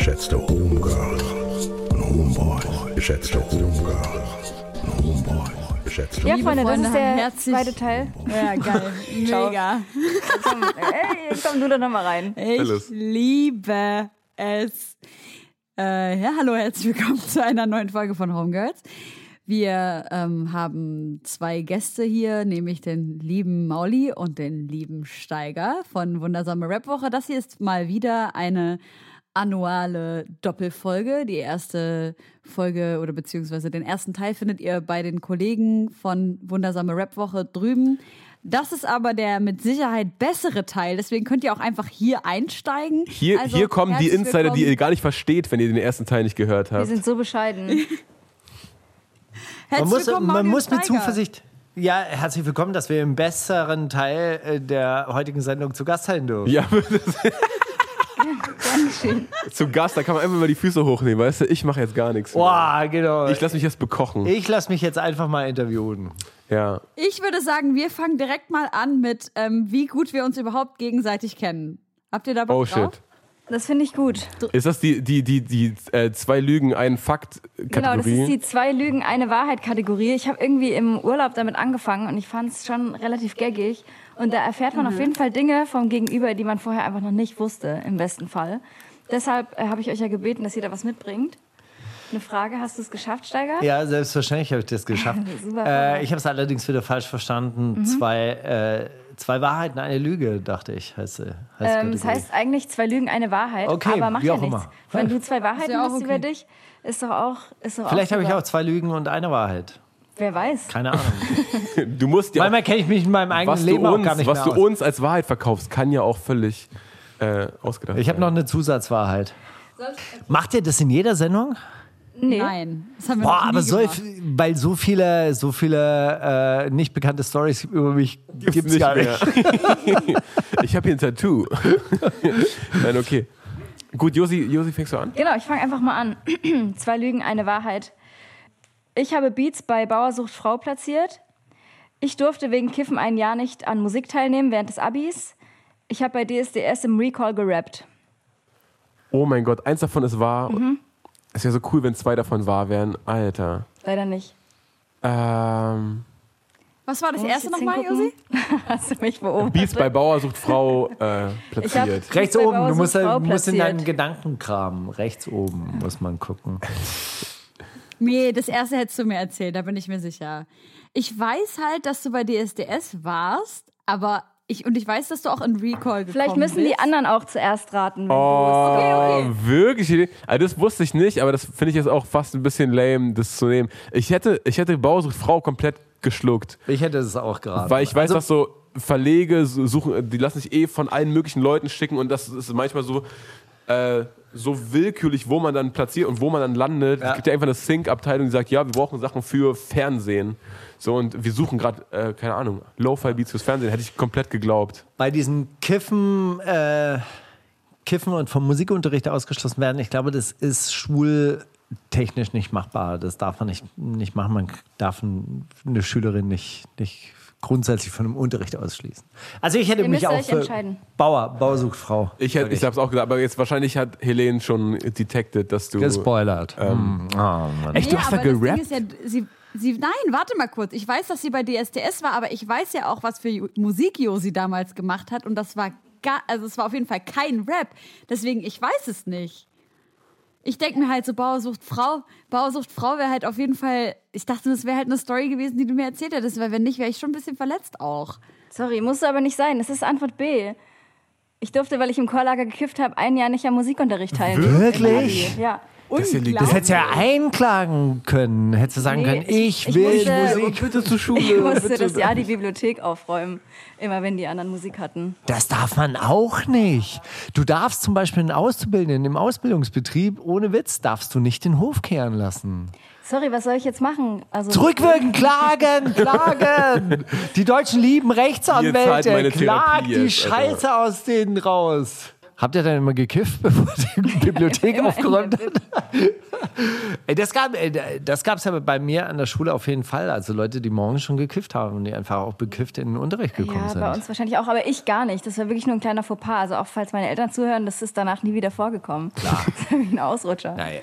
geschätzte Homegirls Homeboys, geschätzte Homegirls, Homeboys, geschätzte Ja, Freunde, das ist der herzlich- zweite Teil. Ja, geil. Mega. Komm, ey, komm du da nochmal rein. Ich liebe es. Äh, ja, hallo, herzlich willkommen zu einer neuen Folge von Homegirls. Wir ähm, haben zwei Gäste hier, nämlich den lieben Mauli und den lieben Steiger von Wundersame Rapwoche. Das hier ist mal wieder eine annuale Doppelfolge. Die erste Folge oder beziehungsweise den ersten Teil findet ihr bei den Kollegen von Wundersame Rapwoche drüben. Das ist aber der mit Sicherheit bessere Teil, deswegen könnt ihr auch einfach hier einsteigen. Hier, Also, hier kommen die Insider, die ihr willkommen. gar nicht versteht, wenn ihr den ersten Teil nicht gehört Wir habt. sind so bescheiden. Man Herzlich muss, willkommen, man muss mit. Zuversicht. Ja, herzlich willkommen, dass wir im besseren Teil äh, der heutigen Sendung zu Gast sein dürfen. Ja, zu Gast, da kann man einfach mal die Füße hochnehmen, weißt du? Ich mache jetzt gar nichts. Boah, genau. Ich lasse mich jetzt bekochen. Ich lasse mich jetzt einfach mal interviewen. Ja. Ich würde sagen, wir fangen direkt mal an mit, ähm, wie gut wir uns überhaupt gegenseitig kennen. Habt ihr da Bock Oh drauf? shit. Das finde ich gut. Ist das die, die, die, die äh, zwei Lügen, ein Fakt Genau, das ist Kategorie? die zwei Lügen, eine Wahrheit-Kategorie. Ich habe irgendwie im Urlaub damit angefangen und ich fand es schon relativ gaggig. Und da erfährt man auf jeden Fall Dinge vom Gegenüber, die man vorher einfach noch nicht wusste, im besten Fall. Deshalb äh, habe ich euch ja gebeten, dass ihr da was mitbringt. Eine Frage, hast du es geschafft, Steiger? Ja, selbstverständlich habe ich das geschafft. Super. äh, ich habe es allerdings wieder falsch verstanden. Zwei, äh, zwei Wahrheiten, eine Lüge, dachte ich. Heißt, äh, heißt Ähm, das Kategorie. heißt eigentlich zwei Lügen, eine Wahrheit. Okay, aber macht wie ja auch nichts. immer. Wenn du zwei Wahrheiten ja auch hast okay. über dich, ist doch auch. Ist doch Vielleicht auch habe ich auch zwei Lügen und eine Wahrheit. Wer weiß. Keine Ahnung. Du musst ja auch, Manchmal kenne ich mich in meinem eigenen was, du Leben auch uns, gar nicht was mehr du aus. uns als Wahrheit verkaufst, kann ja auch völlig äh, ausgedacht Ich habe sein. noch eine Zusatzwahrheit. Macht ihr das in jeder Sendung? Nee. Nein, das haben wir Boah, noch nie aber so, weil so viele, so viele äh, nicht bekannte Stories über mich Gibt's gibt's nicht gar mehr. nicht. ich habe hier ein Tattoo. Nein, okay. Gut, Josi, Josi, fängst du an? Genau, ich fange einfach mal an. Zwei Lügen, eine Wahrheit. Ich habe Beats bei Bauersucht Frau platziert. Ich durfte wegen Kiffen ein Jahr nicht an Musik teilnehmen während des Abis. Ich habe bei DSDS im Recall gerappt. Oh mein Gott, eins davon ist wahr. Mhm. Es wäre so cool, wenn zwei davon wahr wären. Alter. Leider nicht. Ähm, Was war das Muss erste nochmal? Josi? Hast du mich beobachtet? Beats bei Bauer sucht Frau äh, platziert. Rechts oben, du musst, du musst in deinen Gedankenkram. Rechts oben muss man gucken. Nee, das erste hättest du mir erzählt, da bin ich mir sicher. Ich weiß halt, dass du bei DSDS warst, aber ich, und ich weiß, dass du auch in Recall gekommen Vielleicht müssen bist. die anderen auch zuerst raten, wenn Oh, Okay, okay. wirklich? Also das wusste ich nicht, aber das finde ich jetzt auch fast ein bisschen lame, das zu nehmen. Ich hätte, ich hätte Bauer sucht Frau komplett geschluckt, Ich hätte es auch gerade. weil ich weiß, also, dass so Verlege suchen, die lassen sich eh von allen möglichen Leuten schicken und das ist manchmal so, äh, so willkürlich, wo man dann platziert und wo man dann landet. Ja. Es gibt ja einfach eine Sync-Abteilung, die sagt, ja, wir brauchen Sachen für Fernsehen. So, und wir suchen gerade, äh, keine Ahnung, Lo-Fi-Beats fürs Fernsehen. Hätte ich komplett geglaubt. bei diesem Kiffen, äh, Kiffen und vom Musikunterricht ausgeschlossen werden, ich glaube, das ist schwul technisch nicht machbar. Das darf man nicht, nicht machen. Man darf ein, eine Schülerin nicht, nicht grundsätzlich von einem Unterricht ausschließen. Also ich hätte Ihr mich auch für entscheiden. Bauer, Bauer sucht Frau. Ich, hätte, ich habe es auch gesagt, aber jetzt wahrscheinlich hat Helene schon detected, dass du. gespoilert. Ähm, Hm. Oh, Mann. Echt, du hast da gerappt? ja, sie, sie, nein, warte mal kurz. Ich weiß, dass sie bei DSDS war, aber ich weiß ja auch, was für Musik Josi damals gemacht hat. Und das war gar, also es war auf jeden Fall kein Rap. Deswegen, ich weiß es nicht. Ich denke mir halt so, Bauersucht Frau, Bauersucht Frau wäre halt auf jeden Fall, ich dachte, das wäre halt eine Story gewesen, die du mir erzählt hättest, weil wenn nicht, wäre ich schon ein bisschen verletzt auch. Sorry, musste aber nicht sein. Es ist Antwort B. Ich durfte, weil ich im Chorlager gekifft habe, ein Jahr nicht am Musikunterricht teilnehmen. Wirklich? Ja. Ja Das hättest du ja einklagen können. Hättest du sagen Nee, können, ich, ich- will musste- Musik. bitte zur Schule. Ich musste bitte. das Jahr die Bibliothek aufräumen, immer wenn die anderen Musik hatten. Das darf man auch nicht. Du darfst zum Beispiel einen Auszubildenden im Ausbildungsbetrieb, ohne Witz, darfst du nicht den Hof kehren lassen. Sorry, was soll ich jetzt machen? Also, Zurückwirken, klagen, klagen. Die Deutschen lieben Rechtsanwälte. Klagt die. Scheiße aus denen raus. Habt ihr dann immer gekifft, bevor die Bibliothek aufgeräumt hat? Das gab ey, das gab's ja bei mir an der Schule auf jeden Fall. Also Leute, die morgens schon gekifft haben und die einfach auch bekifft in den Unterricht gekommen Ja, sind. bei uns wahrscheinlich auch, aber ich gar nicht. Das war wirklich nur ein kleiner Fauxpas. Also auch falls meine Eltern zuhören, das ist danach nie wieder vorgekommen. Klar. Das wie ein Ausrutscher. Ja. Naja,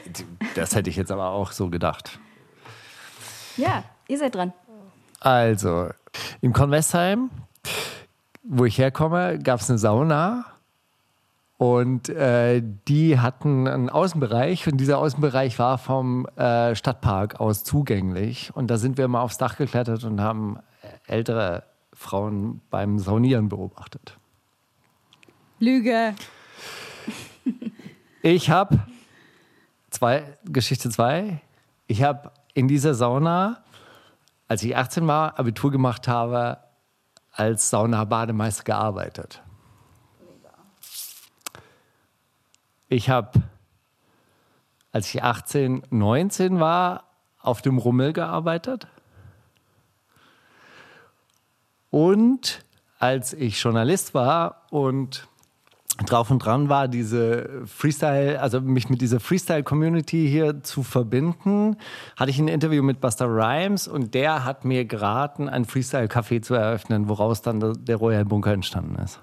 das hätte ich jetzt aber auch so gedacht. ihr seid dran. Also, in Convestheim, wo ich herkomme, gab es eine Sauna. Und äh, die hatten einen Außenbereich und dieser Außenbereich war vom äh, Stadtpark aus zugänglich. Und da sind wir mal aufs Dach geklettert und haben ältere Frauen beim Saunieren beobachtet. Lüge. Ich habe zwei, Geschichte zwei. Ich habe in dieser Sauna, als ich 18 war, Abitur gemacht habe, als Sauna-Bademeister gearbeitet. Ich habe, als ich 18, 19 war, auf dem Rummel gearbeitet. Und als ich Journalist war und drauf und dran war, diese Freestyle, also mich mit dieser Freestyle-Community hier zu verbinden, hatte ich ein Interview mit Buster Rhymes und der hat mir geraten, ein Freestyle-Café zu eröffnen, woraus dann der Royal Bunker entstanden ist.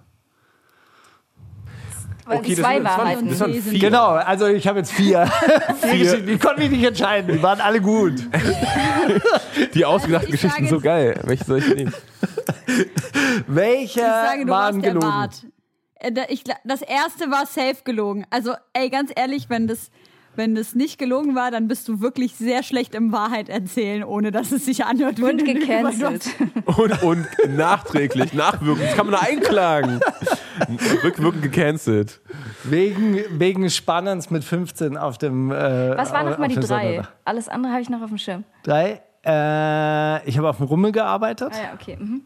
Weil Okay, das zwei sind- das waren- Wahrheiten. das waren Wesen. vier. Genau, also ich habe jetzt vier. vier Geschichten. Ich konnte mich nicht entscheiden, die waren alle gut. Die ausgedachten ich Geschichten sage- so geil. Welche soll ich nehmen? Welche Ich sage, du waren warst der gelogen? Bart. Äh, da- Ich, das erste war safe gelogen. Also, ey, ganz ehrlich, wenn das, wenn das nicht gelogen war, dann bist du wirklich sehr schlecht im Wahrheit erzählen, ohne dass es sich anhört. Und gecancelt. Und, und nachträglich, nachwirkend. Das kann man einklagen. Rückwirkend gecancelt. Wegen, wegen Spannens mit 15 auf dem. Äh, Was waren nochmal die drei? Sonderdach. Alles andere habe ich noch auf dem Schirm. Drei. Äh, ich habe auf dem Rummel gearbeitet. Ah ja, okay. Mhm.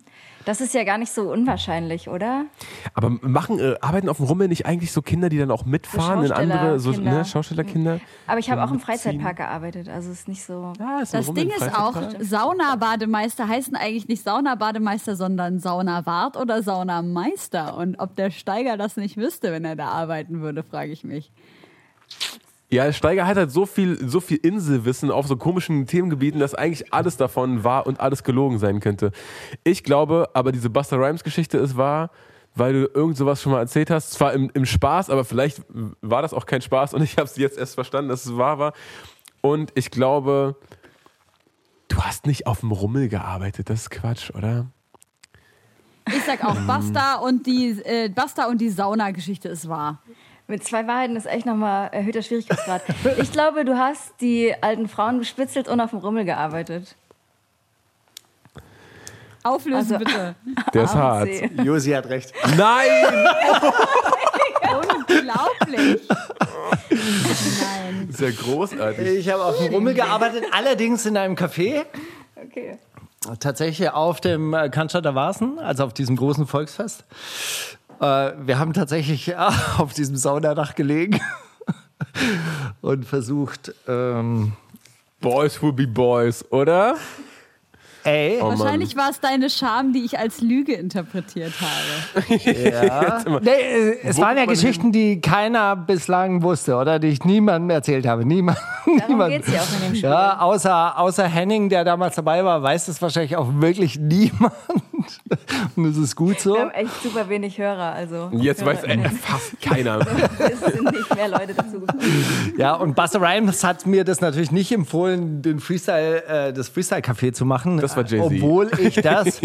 Das ist ja gar nicht so unwahrscheinlich, oder? Aber machen, äh, arbeiten auf dem Rummel nicht eigentlich so Kinder, die dann auch mitfahren in andere so, Schaustellerkinder. ne, Schaustellerkinder? Aber ich habe auch im? Freizeitpark gearbeitet, also ist nicht so. Ja, ist ein Das Ding ist auch. Saunabademeister heißen eigentlich nicht Saunabademeister, sondern Saunawart oder Saunameister. Und ob der Steiger das nicht wüsste, wenn er da arbeiten würde, frage ich mich. Ja, Steiger hat halt so viel, so viel Inselwissen auf so komischen Themengebieten, dass eigentlich alles davon wahr und alles gelogen sein könnte. Ich glaube, aber diese Buster Rhymes Geschichte ist wahr, weil du irgend sowas schon mal erzählt hast. Zwar im, im Spaß, aber vielleicht war das auch kein Spaß und ich habe es jetzt erst verstanden, dass es wahr war. Und ich glaube, du hast nicht auf dem Rummel gearbeitet. Das ist Quatsch, oder? Ich sag auch, Basta und die, äh, Basta und die Sauna-Geschichte ist wahr. Mit zwei Wahrheiten ist echt nochmal erhöhter Schwierigkeitsgrad. ich glaube, du hast die alten Frauen bespitzelt und auf dem Rummel gearbeitet. Auflösen Also- bitte. Der ist hart. Josi hat recht. Nein! Unglaublich. Nein. Das ist ja großartig. Ich habe auf dem Rummel gearbeitet, allerdings in einem Café. Okay. Tatsächlich auf dem äh, Cannstatter Wasen, also auf diesem großen Volksfest. Äh, wir haben tatsächlich äh, auf diesem Saunadach gelegen und versucht, ähm, Boys will be boys, oder? Ey, Oh. Wahrscheinlich war es deine Scham, die ich als Lüge interpretiert habe. ja. nee, es Wo waren ja Geschichten, die keiner bislang wusste oder die ich niemandem erzählt habe. Niemand. Darum niemand. geht's ja auch in dem Spiel. Ja, außer, außer Henning, der damals dabei war, weiß das wahrscheinlich auch wirklich niemand. Und das ist gut so. Wir haben echt super wenig Hörer. Also Jetzt weiß äh, fast keiner. es sind nicht mehr Leute dazu gekommen. Ja, und Buster Rhymes hat mir das natürlich nicht empfohlen, den Freestyle, äh, das Freestyle-Café zu machen. Das war Jay-Z. Obwohl ich das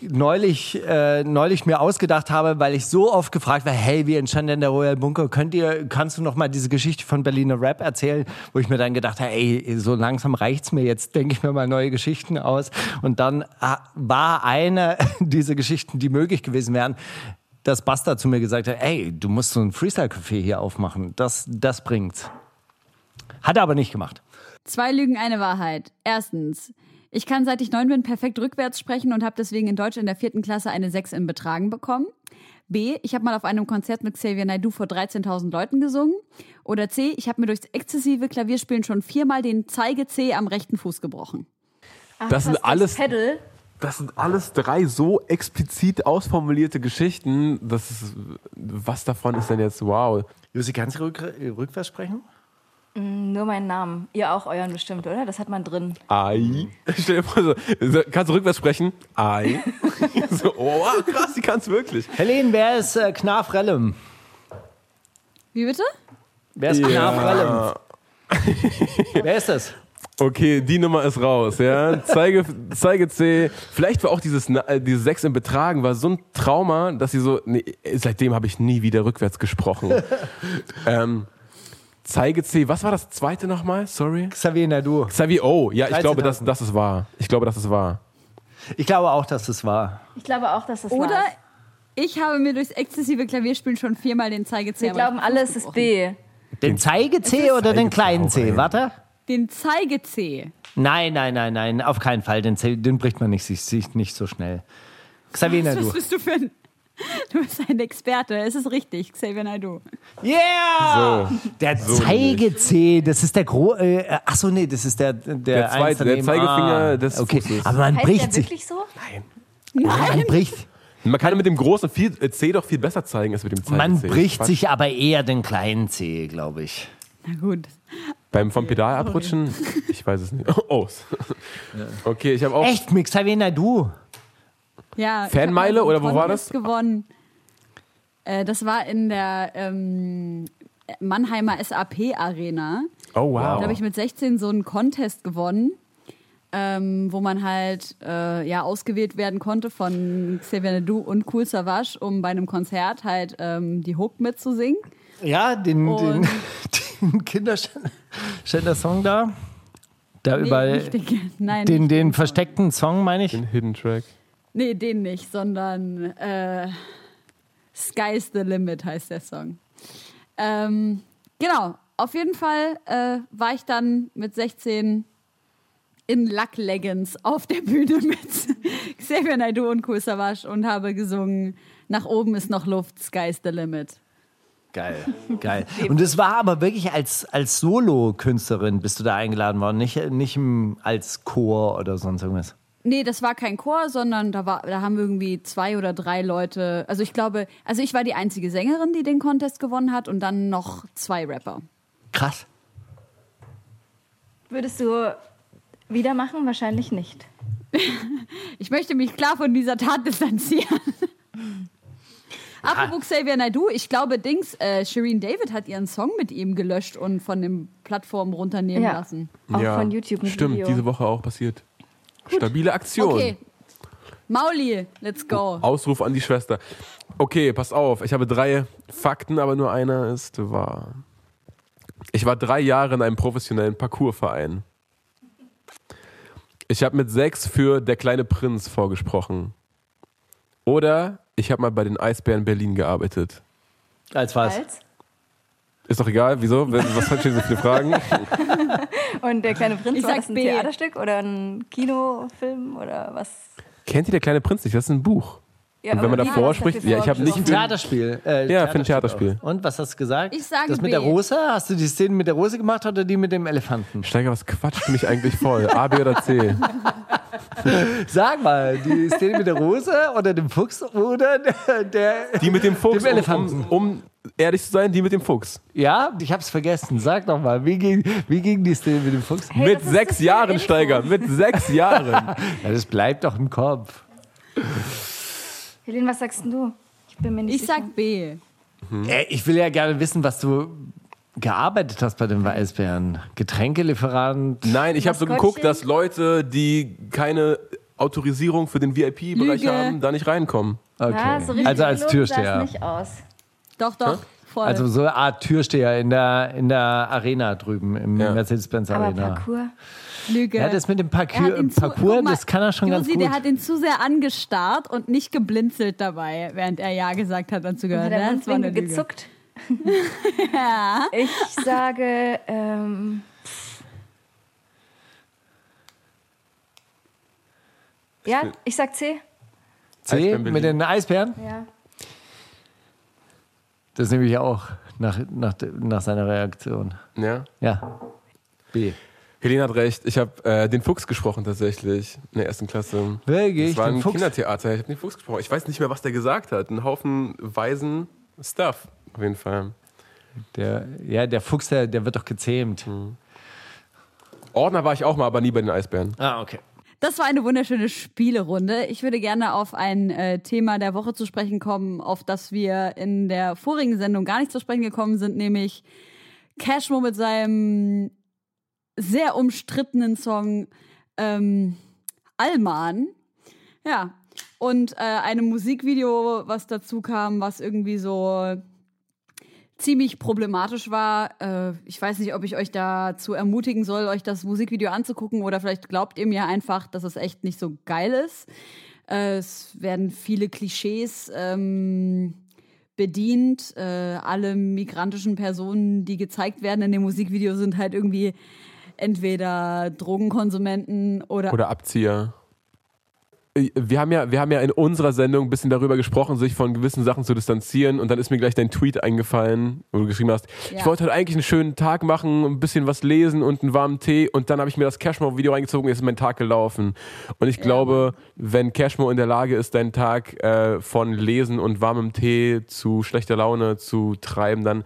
neulich, äh, neulich mir ausgedacht habe, weil ich so oft gefragt war, hey, wie entstand denn der Royal Bunker? Könnt ihr, kannst du noch mal diese Geschichte von Berliner Rap erzählen? Wo ich mir dann gedacht habe, ey, so langsam reicht's mir jetzt, denke ich mir mal neue Geschichten aus. Und dann ah, war eine dieser Geschichten, die möglich gewesen wären, dass Buster zu mir gesagt hat, ey, du musst so ein Freestyle-Café hier aufmachen. Das, das bringt's. Hat er aber nicht gemacht. Zwei Lügen, eine Wahrheit. Erstens, ich kann seit ich neun bin perfekt rückwärts sprechen und habe deswegen in Deutsch in der vierten Klasse eine Sechs im Betragen bekommen. B, ich habe mal auf einem Konzert mit Xavier Naidoo vor 13.000 Leuten gesungen. Oder C, ich habe mir durchs exzessive Klavierspielen schon viermal den Zeige-C am rechten Fuß gebrochen. Ach, Das sind alles- Pedal. Das sind alles drei so explizit ausformulierte Geschichten. Das ist, was davon ist denn jetzt wow? Josi, kannst du rück, rückwärts sprechen? Nur meinen Namen. Ihr auch euren bestimmt, oder? Das hat man drin. Ei. Stell dir vor, so, kannst du rückwärts sprechen? Ei. so, oh, krass, die kann's wirklich. Helene, wer ist äh, Knaf Rellem? Wie bitte? Wer ist Knaf Rellem? wer ist das? Okay, die Nummer ist raus, ja. Zeige, Zeige C. Vielleicht war auch dieses, Na- äh, diese Sechs im Betragen war so ein Trauma, dass sie so, nee, seitdem habe ich nie wieder rückwärts gesprochen. ähm, Zeige C, was war das zweite nochmal? Sorry. Xavier Nadu. Xavier, oh, ja, ich 13.000. glaube, das, das ist wahr. Ich glaube, das ist wahr. Ich glaube auch, dass das war. Ich glaube auch, dass das Oder war. ich habe mir durchs exzessive Klavierspielen schon viermal den Zeige-C Wir am glauben alle, es ist. B. Den Zeige-C oder den kleinen C? Warte. Den Zeige-C. Nein, nein, nein, nein, auf keinen Fall. Den, C- den bricht man nicht, sich, sich nicht so schnell. Xavier Was Nadu. bist du für ein... Du bist ein Experte. Es ist richtig, Xavier Naidoo. Yeah! So. Der So Zeige-C, das ist der Gro... Äh, achso, nee, das ist der... Der, Der zweite, der. Zeigefinger des okay. Fußes. Aber man Heißt bricht der sich. wirklich so? Man bricht, Man kann mit dem großen viel, äh, C doch viel besser zeigen als mit dem Zeige man bricht Quatsch. sich aber eher den kleinen C, glaube ich. Na gut. Beim vom Pedal abrutschen? Ich weiß es nicht. Oh. Okay, ich habe auch. Echt, mit Xavier Nadu? Ja, Fanmeile oder wo war Contest gewonnen. Äh, das war in der ähm, Mannheimer SAP Arena. Oh Da wow. habe ich mit 16 so einen Contest gewonnen, ähm, wo man halt äh, ja ausgewählt werden konnte von Xavier Nadu und Cool Savage, um bei einem Konzert halt ähm, die Hook mitzusingen. Ja, den, den, Und- den Kinderschänder-Song da. Da Nee, über nicht den, nein, den, nicht den versteckten Song, meine ich. Den Hidden Track. Nee, den nicht, sondern äh, Sky's the Limit heißt der Song. Ähm, genau, auf jeden Fall äh, war ich dann mit 16 in Luck Leggings auf der Bühne mit Xavier Naidoo und Kool und habe gesungen Nach oben ist noch Luft, Sky's the Limit. Geil, geil. Und es war aber wirklich als, als Solo-Künstlerin bist du da eingeladen worden, nicht, nicht als Chor oder sonst irgendwas. Nee, das war kein Chor, sondern da, war, da haben irgendwie zwei oder drei Leute. Also ich glaube, also ich war die einzige Sängerin, die den Contest gewonnen hat und dann noch zwei Rapper. Krass. Würdest du wieder machen? Wahrscheinlich nicht. Ich möchte mich klar von dieser Tat distanzieren. Apropos Xavier Naidoo, ich glaube, Dings, äh, Shireen David hat ihren Song mit ihm gelöscht und von den Plattformen runternehmen Ja. lassen. Auch von YouTube mit Stimmt, Video. diese Woche auch passiert. Stabile Aktion. Okay. Mauli, let's go. Ausruf an die Schwester. Okay, pass auf. Ich habe drei Fakten, aber nur einer ist wahr. Ich war drei Jahre in einem professionellen Parkourverein. Ich habe mit sechs für Der kleine Prinz vorgesprochen. Oder ich habe mal bei den Eisbären Berlin gearbeitet. Als was? Als? Ist doch egal, wieso? Was hat schon so viele Fragen? Und der kleine Prinz, Ich war das ein B. Theaterstück oder ein Kinofilm oder was? Kennt ihr Der kleine Prinz nicht? Das ist ein Buch. Ja, Und wenn man aber davor spricht- ja, ich hab nicht ein? Theaterspiel. Äh, Ja, für ein Theaterspiel. auch. Und was hast du gesagt? Ich sage Das mit B. der Rose? Hast du die Szene mit der Rose gemacht oder die mit dem Elefanten? Steiger, was quatscht mich eigentlich voll? A, B oder C? Sag mal, die Szene mit der Rose oder dem Fuchs oder der, der Die mit dem Fuchs, Dem Elefanten. Um, um ehrlich zu sein, die mit dem Fuchs. Ja, ich hab's vergessen. Sag doch mal, wie ging, wie ging die Szene mit dem Fuchs? Hey, mit sechs Jahren, Info. Steiger. Mit sechs Jahren. Ja, das bleibt doch im Kopf. Helene, was sagst denn du? Ich bin mir nicht Ich sicher. sag B. Ey, ich will ja gerne wissen, was du gearbeitet hast bei den Weißbären. Getränkelieferant. Nein, ich habe so geguckt, dass Leute, die keine Autorisierung für den VIP-Bereich haben, da nicht reinkommen. Okay. Ja, so richtig also als gelogen sah Türsteher. es nicht aus. Doch, doch. Voll. Also so eine Art Türsteher in der, in der Arena drüben, im Ja. Mercedes-Benz Aber Arena. Parcours. Lüge. Ja, das mit dem Er guck mal, das kann er schon ganz Josi, gut. der hat ihn zu sehr angestarrt und nicht geblinzelt dabei, während er Ja gesagt hat und zugehört. Hat der Das war eine Lüge. gezuckt? Ich sage, ähm, ja, ich sag C. C Eisbären mit Berlin. den Eisbären? Ja. Das nehme ich auch nach, nach, nach seiner Reaktion. Ja. Ja. B. Helene hat recht. Ich habe äh, den Fuchs gesprochen tatsächlich in der ersten Klasse. Wirklich? Das war ein Fuchs? Kindertheater. Ich habe den Fuchs gesprochen. Ich weiß nicht mehr, was der gesagt hat. Ein Haufen weisen Stuff. Auf jeden Fall. Der, ja, der Fuchs, der, der wird doch gezähmt. Hm. Ordner war ich auch mal, aber nie bei den Eisbären. Ah, okay. Das war eine wunderschöne Spielerunde. Ich würde gerne auf ein äh, Thema der Woche zu sprechen kommen, auf das wir in der vorigen Sendung gar nicht zu sprechen gekommen sind, nämlich Cashmo mit seinem sehr umstrittenen Song ähm, Alman. Ja. Und äh, einem Musikvideo, was dazu kam, was irgendwie so ziemlich problematisch war. Äh, ich weiß nicht, ob ich euch dazu ermutigen soll, euch das Musikvideo anzugucken oder vielleicht glaubt ihr mir einfach, dass es echt nicht so geil ist. Äh, es werden viele Klischees ähm, bedient. Äh, alle migrantischen Personen, die gezeigt werden in dem Musikvideo, sind halt irgendwie entweder Drogenkonsumenten oder, Oder Abzieher. Wir haben, ja, wir haben ja in unserer Sendung ein bisschen darüber gesprochen, sich von gewissen Sachen zu distanzieren. Und dann ist mir gleich dein Tweet eingefallen, wo du geschrieben hast, Ja. ich wollte heute eigentlich einen schönen Tag machen, ein bisschen was lesen und einen warmen Tee. Und dann habe ich mir das Cashmo-Video reingezogen, jetzt ist mein Tag gelaufen. Und ich glaube, wenn Cashmo in der Lage ist, deinen Tag äh, von Lesen und warmem Tee zu schlechter Laune zu treiben, dann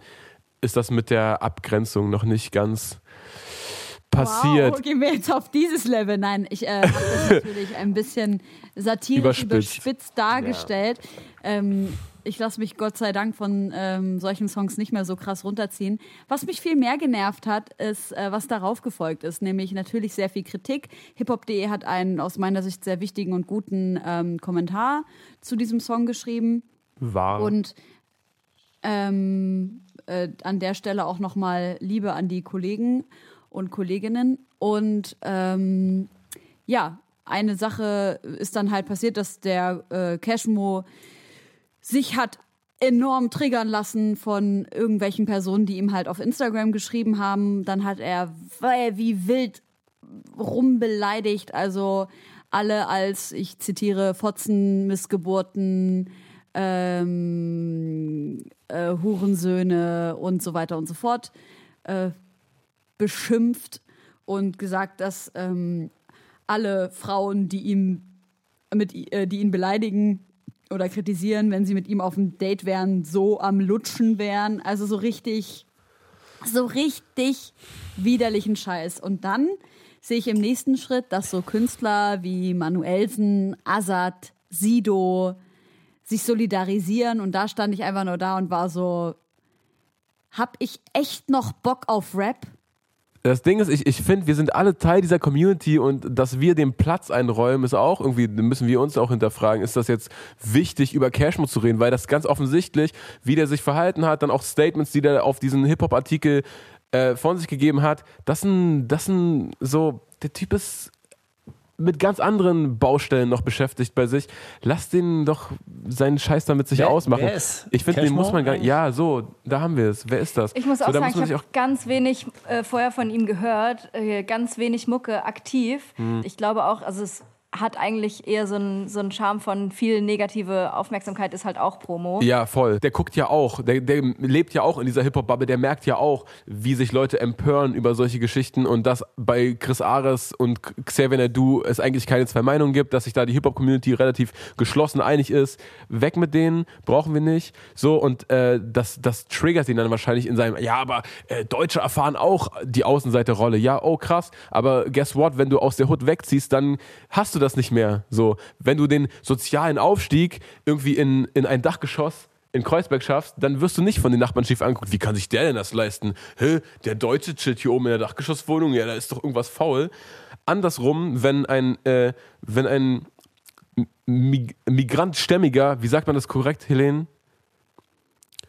ist das mit der Abgrenzung noch nicht ganz passiert. Wow, gehen wir jetzt auf dieses Level? Nein, ich äh, habe das natürlich ein bisschen satirisch Überspitzt. überspitzt, dargestellt. Ähm, ich lasse mich Gott sei Dank von ähm, solchen Songs nicht mehr so krass runterziehen. Was mich viel mehr genervt hat, ist, äh, was darauf gefolgt ist, nämlich natürlich sehr viel Kritik. Hiphop.de hat einen aus meiner Sicht sehr wichtigen und guten ähm, Kommentar zu diesem Song geschrieben. War. Und ähm, äh, an der Stelle auch nochmal Liebe an die Kollegen und Kolleginnen. Und ähm, ja, eine Sache ist dann halt passiert, dass der äh, Cashmo sich hat enorm triggern lassen von irgendwelchen Personen, die ihm halt auf Instagram geschrieben haben. Dann hat er wie wild rumbeleidigt, also alle als, ich zitiere, Fotzen, Missgeburten, ähm, äh, Hurensöhne und so weiter und so fort äh, beschimpft und gesagt, dass ähm, alle Frauen, die ihm mit, äh, die ihn beleidigen oder kritisieren, wenn sie mit ihm auf einem Date wären, so am Lutschen wären. Also so richtig, so richtig widerlichen Scheiß. Und dann sehe ich im nächsten Schritt, dass so Künstler wie Manuelsen, Azad, Sido sich solidarisieren. Und da stand ich einfach nur da und war so, hab ich echt noch Bock auf Rap? Das Ding ist, ich, ich finde, wir sind alle Teil dieser Community und dass wir dem Platz einräumen, ist auch irgendwie, müssen wir uns auch hinterfragen, ist das jetzt wichtig, über Cashmo zu reden, weil das ganz offensichtlich, wie der sich verhalten hat, dann auch Statements, die der auf diesen Hip-Hop-Artikel äh, von sich gegeben hat, das sind, das sind so, der Typ ist mit ganz anderen Baustellen noch beschäftigt bei sich. Lass den doch seinen Scheiß damit sich Wer- ausmachen. wer ist ich finde, den muss man gar eigentlich? Ja, so, da haben wir es. Wer ist das? Ich muss so, auch da sagen, muss ich habe ganz wenig äh, vorher von ihm gehört, äh, ganz wenig Mucke aktiv. Hm. Ich glaube auch, also es hat eigentlich eher so einen so Charme von viel negative Aufmerksamkeit ist halt auch Promo. Ja, voll. Der guckt ja auch, der, der lebt ja auch in dieser Hip-Hop-Bubble, der merkt ja auch, wie sich Leute empören über solche Geschichten und dass bei Chris Ares und Xavier Nadu es eigentlich keine zwei Meinungen gibt, dass sich da die Hip-Hop-Community relativ geschlossen einig ist. Weg mit denen, brauchen wir nicht. So, und äh, das, das triggert ihn dann wahrscheinlich in seinem, ja, aber äh, Deutsche erfahren auch die Außenseiterrolle. Ja, oh krass, aber guess what, wenn du aus der Hood wegziehst, dann hast du das nicht mehr. So, wenn du den sozialen Aufstieg irgendwie in, in ein Dachgeschoss in Kreuzberg schaffst, dann wirst du nicht von den Nachbarn schief angeguckt. Wie kann sich der denn das leisten? Hä, der Deutsche chillt hier oben in der Dachgeschosswohnung, ja, da ist doch irgendwas faul. Andersrum, wenn ein, äh, wenn ein Mig Migrantstämmiger, wie sagt man das korrekt, Helene?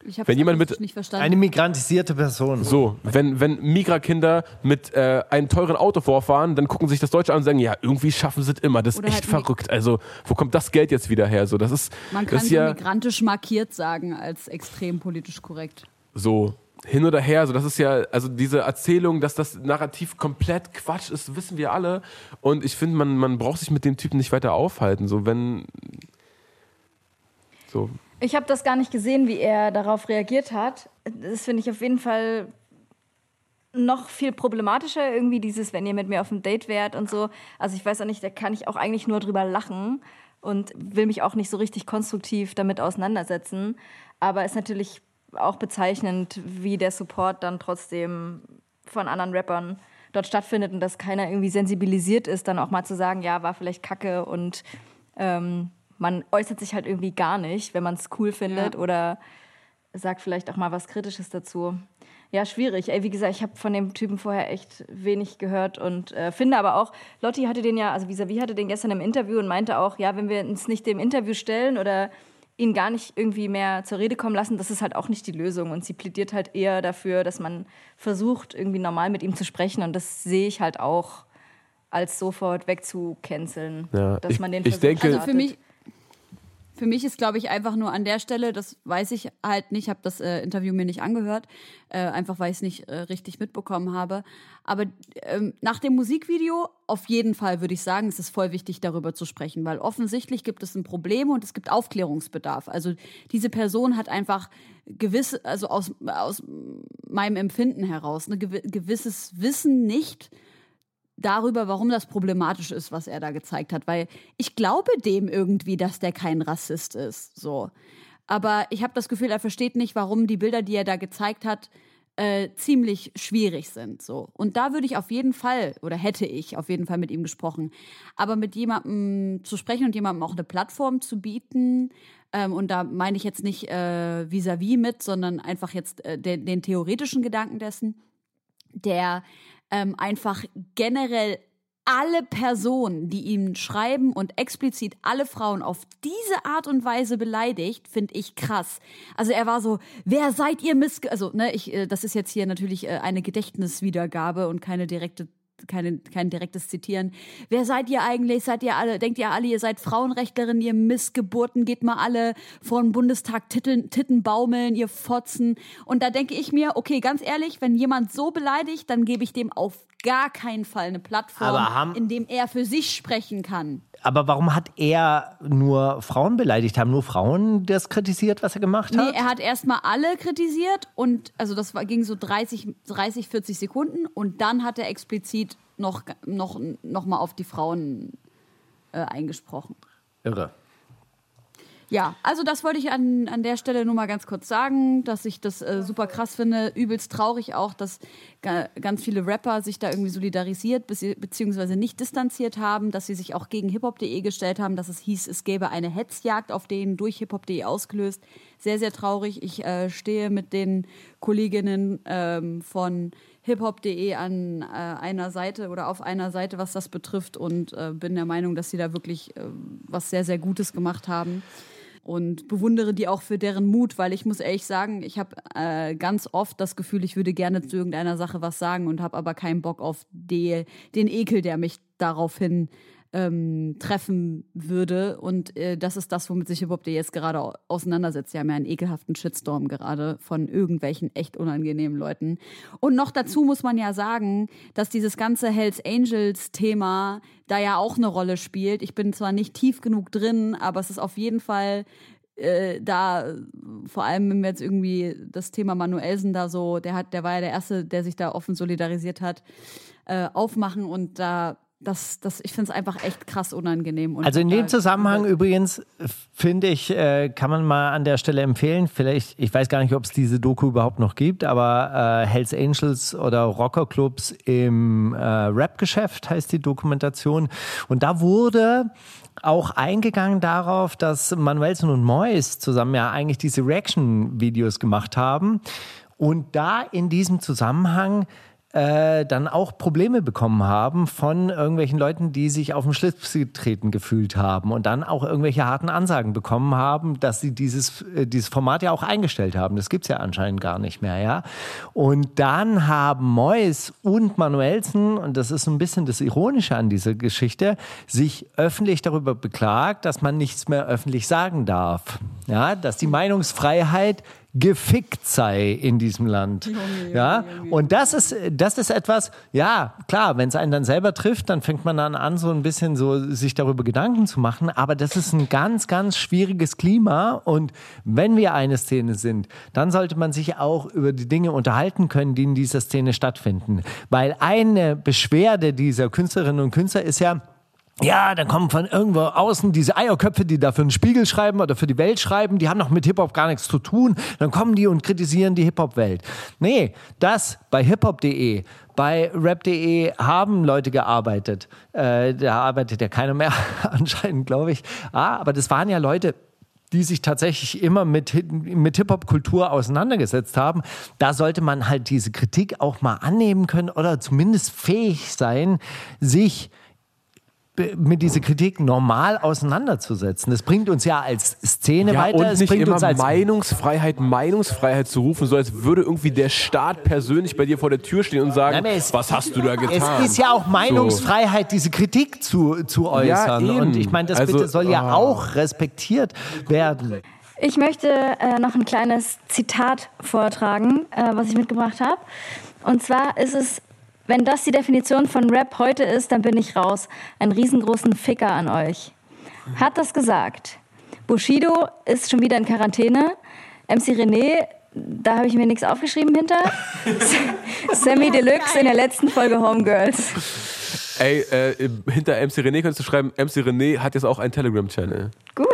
Ich habe Wenn jemand mit- nicht verstanden. Eine migrantisierte Person. So, wenn, wenn Migra-Kinder mit äh, einem teuren Auto vorfahren, dann gucken sich das Deutsche an und sagen, ja, irgendwie schaffen sie es immer. Das ist Oder echt halt verrückt. Also, wo kommt das Geld jetzt wieder her? So, das ist, Man das kann so ja migrantisch markiert sagen als extrem politisch korrekt. so hin oder her. So, das ist ja, also diese Erzählung, dass das Narrativ komplett Quatsch ist, wissen wir alle. Und ich finde, man, man braucht sich mit dem Typen nicht weiter aufhalten. So, wenn. So, Ich habe das gar nicht gesehen, wie er darauf reagiert hat. Das finde ich auf jeden Fall noch viel problematischer, irgendwie dieses, wenn ihr mit mir auf ein Date wärt und so. Also ich weiß auch nicht, da kann ich auch eigentlich nur drüber lachen und will mich auch nicht so richtig konstruktiv damit auseinandersetzen. Aber ist natürlich auch bezeichnend, wie der Support dann trotzdem von anderen Rappern dort stattfindet und dass keiner irgendwie sensibilisiert ist, dann auch mal zu sagen, ja, war vielleicht kacke und ähm, man äußert sich halt irgendwie gar nicht, wenn man es cool findet Ja. oder sagt vielleicht auch mal was Kritisches dazu. Ja, schwierig. Ey, wie gesagt, ich habe von dem Typen vorher echt wenig gehört und äh, finde aber auch, Lotti hatte den ja, also Visavi hatte den gestern im Interview und meinte auch, ja, wenn wir uns nicht dem Interview stellen oder ihn gar nicht irgendwie mehr zur Rede kommen lassen, das ist halt auch nicht die Lösung. Und sie plädiert halt eher dafür, dass man versucht, irgendwie normal mit ihm zu sprechen. Und das sehe ich halt auch als sofort wegzucanceln. Ja, dass ich- man den ich Versuch denke- Also für mich, für mich ist, glaube ich, einfach nur an der Stelle, das weiß ich halt nicht, habe das äh, Interview mir nicht angehört, äh, einfach weil ich es nicht äh, richtig mitbekommen habe. Aber ähm, nach dem Musikvideo, auf jeden Fall würde ich sagen, es ist voll wichtig, darüber zu sprechen, weil offensichtlich gibt es ein Problem und es gibt Aufklärungsbedarf. Also diese Person hat einfach gewisse, also aus, aus meinem Empfinden heraus, ein gewisses Wissen nicht darüber, warum das problematisch ist, was er da gezeigt hat, weil ich glaube dem irgendwie, dass der kein Rassist ist, so. Aber ich habe das Gefühl, er versteht nicht, warum die Bilder, die er da gezeigt hat, äh, ziemlich schwierig sind, so. Und da würde ich auf jeden Fall oder hätte ich auf jeden Fall mit ihm gesprochen. Aber mit jemandem zu sprechen und jemandem auch eine Plattform zu bieten, ähm, und da meine ich jetzt nicht äh, vis-à-vis mit, sondern einfach jetzt äh, den, den theoretischen Gedanken dessen, der ähm, einfach generell alle Personen, die ihm schreiben und explizit alle Frauen auf diese Art und Weise beleidigt, finde ich krass. Also er war so, wer seid ihr Miss... Also, ne, ich, äh, das ist jetzt hier natürlich äh, eine Gedächtniswiedergabe und keine direkte keine, kein direktes Zitieren. Wer seid ihr eigentlich? Seid ihr alle, denkt ihr alle, ihr seid Frauenrechtlerin, ihr Missgeburten, geht mal alle vor den Bundestag Titten, Titten baumeln, ihr Fotzen. Und da denke ich mir, okay, ganz ehrlich, wenn jemand so beleidigt, dann gebe ich dem auf gar keinen Fall eine Plattform, haben- in dem er für sich sprechen kann. Aber warum hat er nur Frauen beleidigt? Haben nur Frauen das kritisiert, was er gemacht Nee, hat? er hat erstmal alle kritisiert und also das war, ging so 30, 30, 40 Sekunden und dann hat er explizit noch, noch, noch mal auf die Frauen äh, eingesprochen. Irre. Ja, also das wollte ich an, an der Stelle nur mal ganz kurz sagen, dass ich das äh, super krass finde. Übelst traurig auch, dass ga, ganz viele Rapper sich da irgendwie solidarisiert beziehungsweise nicht distanziert haben, dass sie sich auch gegen hiphop.de gestellt haben, dass es hieß, es gäbe eine Hetzjagd auf denen durch hiphop.de ausgelöst. Sehr, sehr traurig. Ich äh, stehe mit den Kolleginnen ähm, von hiphop.de an äh, einer Seite oder auf einer Seite, was das betrifft und äh, bin der Meinung, dass sie da wirklich äh, was sehr, sehr Gutes gemacht haben und bewundere die auch für deren Mut, weil ich muss ehrlich sagen, ich habe äh, ganz oft das Gefühl, ich würde gerne zu irgendeiner Sache was sagen und habe aber keinen Bock auf die, den Ekel, der mich daraufhin ähm, treffen würde. Und äh, das ist das, womit sich Hip-Hop jetzt gerade auseinandersetzt. Sie haben ja einen ekelhaften Shitstorm gerade von irgendwelchen echt unangenehmen Leuten. Und noch dazu muss man ja sagen, dass dieses ganze Hells Angels-Thema da ja auch eine Rolle spielt. Ich bin zwar nicht tief genug drin, aber es ist auf jeden Fall äh, da, vor allem wenn wir jetzt irgendwie das Thema Manuelsen da so, der hat, der war ja der Erste, der sich da offen solidarisiert hat, äh, aufmachen und da das, das, ich finde es einfach echt krass unangenehm. Also in dem Zusammenhang übrigens finde ich, äh, kann man mal an der Stelle empfehlen, vielleicht, ich weiß gar nicht, ob es diese Doku überhaupt noch gibt, aber äh, Hells Angels oder Rockerclubs im äh, Rap-Geschäft heißt die Dokumentation. Und da wurde auch eingegangen darauf, dass Manuelsen und Mois zusammen ja eigentlich diese Reaction-Videos gemacht haben. Und da in diesem Zusammenhang äh, dann auch Probleme bekommen haben von irgendwelchen Leuten, die sich auf den Schlips getreten gefühlt haben und dann auch irgendwelche harten Ansagen bekommen haben, dass sie dieses, äh, dieses Format ja auch eingestellt haben. Das gibt's ja anscheinend gar nicht mehr, ja. Und dann haben Mois und Manuelsen, und das ist ein bisschen das Ironische an dieser Geschichte, sich öffentlich darüber beklagt, dass man nichts mehr öffentlich sagen darf. Ja, dass die Meinungsfreiheit gefickt sei in diesem Land. ja, und das ist, das ist etwas, ja, klar, wenn es einen dann selber trifft, dann fängt man dann an, so ein bisschen so sich darüber Gedanken zu machen. Aber das ist ein ganz, ganz schwieriges Klima. Und wenn wir eine Szene sind, dann sollte man sich auch über die Dinge unterhalten können, die in dieser Szene stattfinden. Weil eine Beschwerde dieser Künstlerinnen und Künstler ist ja, ja, dann kommen von irgendwo außen diese Eierköpfe, die da für den Spiegel schreiben oder für die Welt schreiben, die haben doch mit Hip-Hop gar nichts zu tun. Dann kommen die und kritisieren die Hip-Hop-Welt. Nee, das bei hiphop.de, bei rap.de haben Leute gearbeitet. Äh, da arbeitet ja keiner mehr anscheinend, glaube ich. Ah, aber das waren ja Leute, die sich tatsächlich immer mit, mit Hip-Hop-Kultur auseinandergesetzt haben, da sollte man halt diese Kritik auch mal annehmen können oder zumindest fähig sein, sich mit dieser Kritik normal auseinanderzusetzen. Das bringt uns ja als Szene Ja, weiter. und es nicht bringt immer uns als Meinungsfreiheit, Meinungsfreiheit zu rufen, so als würde irgendwie der Staat persönlich bei dir vor der Tür stehen und sagen, Nein, es- was hast du da getan? es ist ja auch Meinungsfreiheit, diese Kritik zu, zu äußern. eben. und ich meine, das Also, bitte soll ja ah. auch respektiert werden. Ich möchte äh, noch ein kleines Zitat vortragen, äh, was ich mitgebracht habe. Und zwar ist es, wenn das die Definition von Rap heute ist, dann bin ich raus. Einen riesengroßen Ficker an euch. Hat das gesagt. Bushido ist schon wieder in Quarantäne. MC René, da habe ich mir nichts aufgeschrieben hinter. Sammy Deluxe in der letzten Folge Homegirls. Ey, äh, hinter MC René könntest du schreiben, MC René hat jetzt auch einen Telegram-Channel. Gut.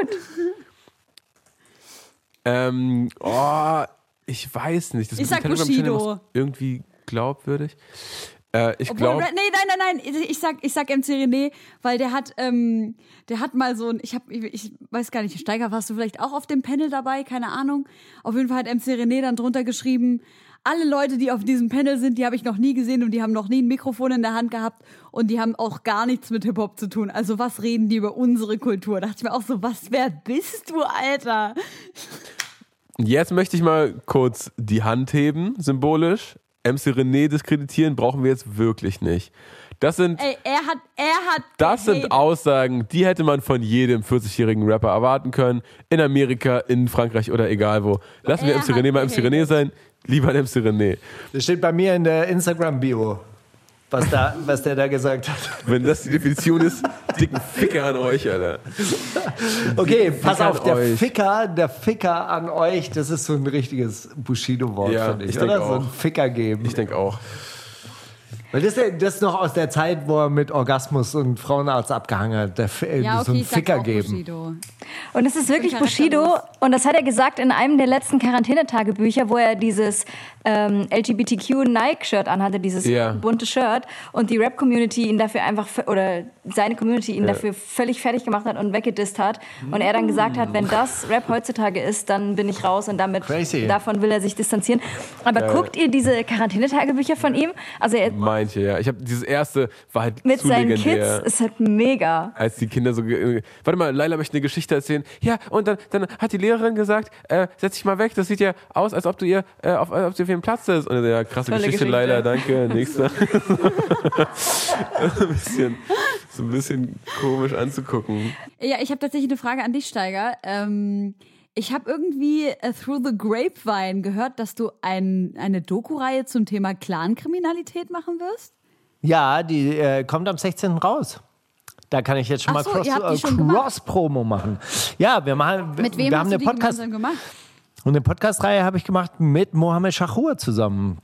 Ähm, oh, ich weiß nicht. Das Ich mit dem sag Telegram-Channel Bushido. ist irgendwie glaubwürdig. Äh, ich glaube, nee, nein, nein, nein, ich sag, ich sag MC René, weil der hat, ähm, der hat mal so ein, ich hab, ich, ich weiß gar nicht, Steiger, warst du vielleicht auch auf dem Panel dabei? Keine Ahnung. Auf jeden Fall hat MC René dann drunter geschrieben, alle Leute, die auf diesem Panel sind, die habe ich noch nie gesehen und die haben noch nie ein Mikrofon in der Hand gehabt und die haben auch gar nichts mit Hip-Hop zu tun. Also was reden die über unsere Kultur? Da dachte ich mir auch so, was, wer bist du, Alter? jetzt möchte ich mal kurz die Hand heben, symbolisch. MC René diskreditieren brauchen wir jetzt wirklich nicht. Das sind, Ey, er hat, er hat. das sind. Aussagen, die hätte man von jedem 40-jährigen Rapper erwarten können. In Amerika, in Frankreich oder egal wo. Lassen wir Er MC hat René mal MC René sein. Lieber ein MC René. Das steht bei mir in der Instagram-Bio, was, da, was der da gesagt hat. Wenn das die Definition ist, dicken Ficker an euch, Alter. Okay, pass Ficker auf, der euch. Ficker, der Ficker an euch, das ist so ein richtiges Bushido-Wort, Ja, finde ich, ich oder? So ein auch. Ficker geben. Ich denke auch. Weil das, das ist noch aus der Zeit, wo er mit Orgasmus und Frauenarzt abgehangen hat, der, Fi- Ja, okay, so ein ich sag Ficker auch geben. Bushido. Und es ist wirklich Bushido. Und das hat er gesagt in einem der letzten Quarantänetagebücher, wo er dieses ähm, LGBTQ-Nike-Shirt anhatte, dieses Ja. bunte Shirt. Und die Rap-Community ihn dafür einfach, oder seine Community ihn dafür völlig fertig gemacht hat und weggedisst hat. Und er dann gesagt hat, wenn das Rap heutzutage ist, dann bin ich raus. Und damit, Crazy. davon will er sich distanzieren. Aber guckt ihr diese Quarantänetagebücher von ihm? Also er, Manche, ja. Ich habe dieses erste, war halt mit seinen legendär. Kids ist halt mega. als die Kinder so. äh, Warte mal, Laila möchte eine Geschichte erzählen. Ja, und dann, dann hat die Lehrerin gesagt, äh, setz dich mal weg, das sieht ja aus, als ob du ihr, äh, auf, als ob du wem platzt es? Und er, ja, krasse Tolle Geschichte, Geschichte. leider, danke, nächster. so, ein bisschen, so ein bisschen komisch anzugucken. Ja, ich habe tatsächlich eine Frage an dich, Steiger. Ähm, ich habe irgendwie äh, Through the Grapevine gehört, dass du ein, eine Doku-Reihe zum Thema Clankriminalität machen wirst. Ja, die äh, kommt am 16. raus. Da kann ich jetzt schon Ach mal so, Cross, äh, schon gemacht? Cross-Promo machen. Ja, wir machen. Mit wem wir hast haben du eine die Podcast. gemacht? Und eine Podcast-Reihe habe ich gemacht mit Mohammed Shahur zusammen.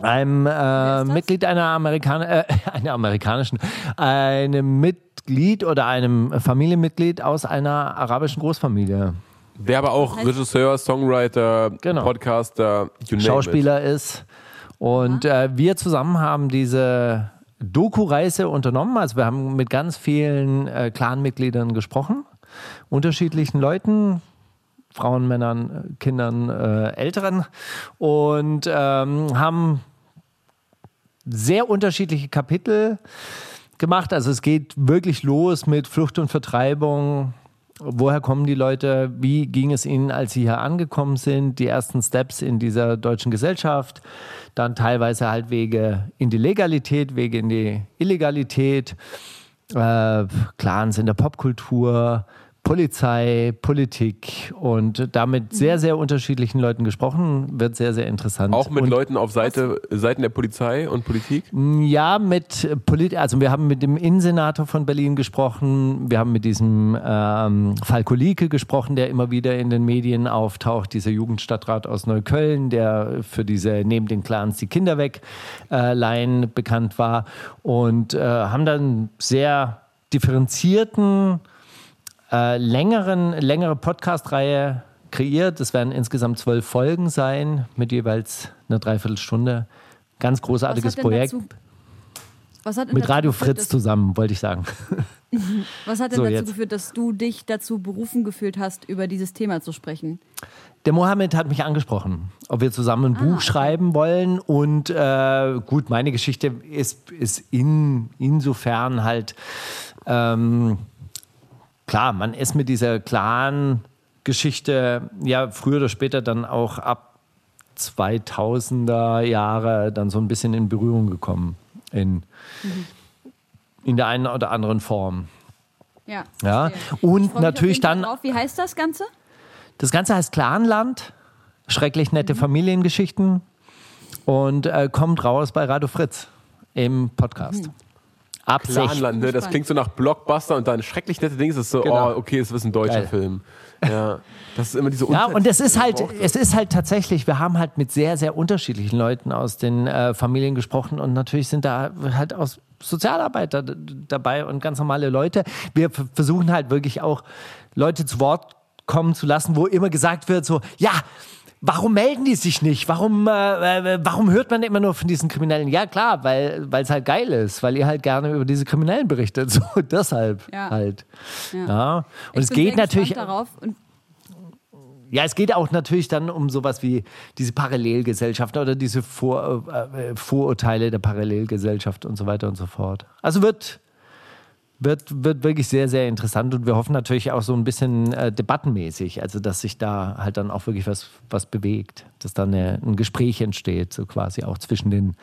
Einem äh? Mitglied einer Amerikan äh, einer amerikanischen, einem Mitglied oder einem Familienmitglied aus einer arabischen Großfamilie. Der aber auch Regisseur, Songwriter, Genau. Podcaster, you name Schauspieler ist. Und äh, wir zusammen haben diese Doku-Reise unternommen. Also wir haben mit ganz vielen äh, Clan-Mitgliedern gesprochen, unterschiedlichen Leuten, Frauen, Männern, Kindern, äh, Älteren und ähm, haben sehr unterschiedliche Kapitel gemacht. Also es geht wirklich los mit Flucht und Vertreibung. Woher kommen die Leute? Wie ging es ihnen, als sie hier angekommen sind? Die ersten Steps in dieser deutschen Gesellschaft. Dann teilweise halt Wege in die Legalität, Wege in die Illegalität. Äh, Clans in der Popkultur, Polizei, Politik und damit sehr, sehr unterschiedlichen Leuten gesprochen. Wird sehr, sehr interessant. Auch mit und Leuten auf Seite, Seiten der Polizei und Politik. ja, mit Polit also wir haben mit dem Innensenator von Berlin gesprochen, wir haben mit diesem ähm, Falko Lieke gesprochen, der immer wieder in den Medien auftaucht, dieser Jugendstadtrat aus Neukölln, der für diese neben den Clans die Kinder weg äh, Line bekannt war und äh, haben dann sehr differenzierten äh, längeren, längere Podcast-Reihe kreiert. Es werden insgesamt zwölf Folgen sein, mit jeweils einer Dreiviertelstunde. Ganz großartiges Projekt. Dazu, was hat denn Mit Radio geführt, Fritz zusammen, wollte ich sagen. Was hat denn So, dazu jetzt. geführt, dass du dich dazu berufen gefühlt hast, über dieses Thema zu sprechen? Der Mohammed hat mich angesprochen, ob wir zusammen Ah, ein Buch schreiben wollen. Und äh, gut, meine Geschichte ist, ist in, insofern halt ähm, klar, man ist mit dieser Clan-Geschichte ja früher oder später dann auch ab 2000er Jahre dann so ein bisschen in Berührung gekommen. In, in der einen oder anderen Form. Ja. Ja. Und natürlich dann Drauf. Wie heißt das Ganze? Das Ganze heißt Clanland. Schrecklich nette Familiengeschichten. Und äh, kommt raus bei Radio Fritz im Podcast. Ab 16. Clanland, ne? Das klingt so nach Blockbuster und dann schrecklich nette Dinge. Es ist so, Genau. oh, okay, es ist ein deutscher Geil. Film. Ja, das ist immer diese Ja, und es ist halt, es ist halt tatsächlich, wir haben halt mit sehr, sehr unterschiedlichen Leuten aus den äh, Familien gesprochen und natürlich sind da halt auch Sozialarbeiter dabei und ganz normale Leute. Wir versuchen halt wirklich auch Leute zu Wort kommen zu lassen, wo immer gesagt wird so, ja, Warum melden die sich nicht? Warum, äh, äh, warum hört man immer nur von diesen Kriminellen? Ja, klar, weil es halt geil ist, weil ihr halt gerne über diese Kriminellen berichtet. So, deshalb Ja. halt. Ja. Ja. Und Ich es geht natürlich. Ja, es geht auch natürlich dann um sowas wie diese Parallelgesellschaft oder diese Vor, äh, Vorurteile der Parallelgesellschaft und so weiter und so fort. Also wird, wird, wird wirklich sehr, sehr interessant und wir hoffen natürlich auch so ein bisschen äh, debattenmäßig, also dass sich da halt dann auch wirklich was, was bewegt, dass dann eine, ein Gespräch entsteht, so quasi auch zwischen den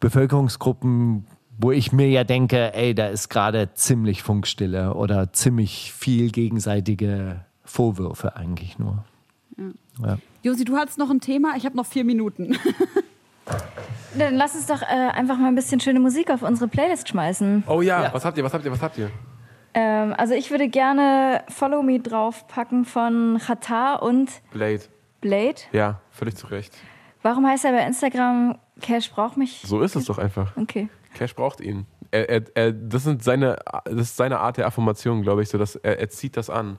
Bevölkerungsgruppen, wo ich mir ja denke, ey, da ist gerade ziemlich Funkstille oder ziemlich viel gegenseitige Vorwürfe eigentlich nur. Ja. Josi, du hattest noch ein Thema. Ich habe noch vier Minuten. Dann lass uns doch äh, einfach mal ein bisschen schöne Musik auf unsere Playlist schmeißen. Oh ja, was habt ihr, was habt ihr, was habt ihr? Ähm, also ich würde gerne Follow Me draufpacken von Qatar und Blade. Blade. Ja, völlig zu Recht. Warum heißt er bei Instagram Cash braucht mich? So ist es doch einfach. Okay. Cash braucht ihn. Er, er, er, das, sind seine, das ist seine Art der Affirmation, glaube ich, so dass er, er zieht das an.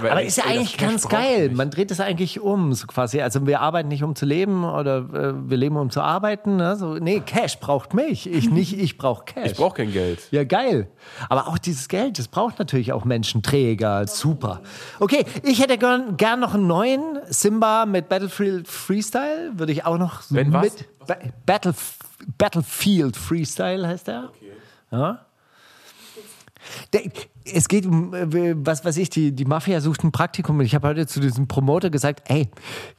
Weil Aber er- ist ja eigentlich ganz geil. mich. Man dreht es eigentlich um, so quasi. Also wir arbeiten nicht um zu leben oder äh, wir leben um zu arbeiten. Ne? So, nee, Cash braucht mich. Ich nicht, ich brauche Cash. Ich brauche kein Geld. Ja, geil. Aber auch dieses Geld, das braucht natürlich auch Menschen. Träger, super. Okay, ich hätte gern, gern noch einen neuen Simba mit Battlefield Freestyle. Würde ich auch noch Wenn was? mit. Ba Battle, Battlefield Freestyle heißt der. Ja. Der, es geht um, äh, was weiß ich, die, die Mafia sucht ein Praktikum und ich habe heute zu diesem Promoter gesagt, ey,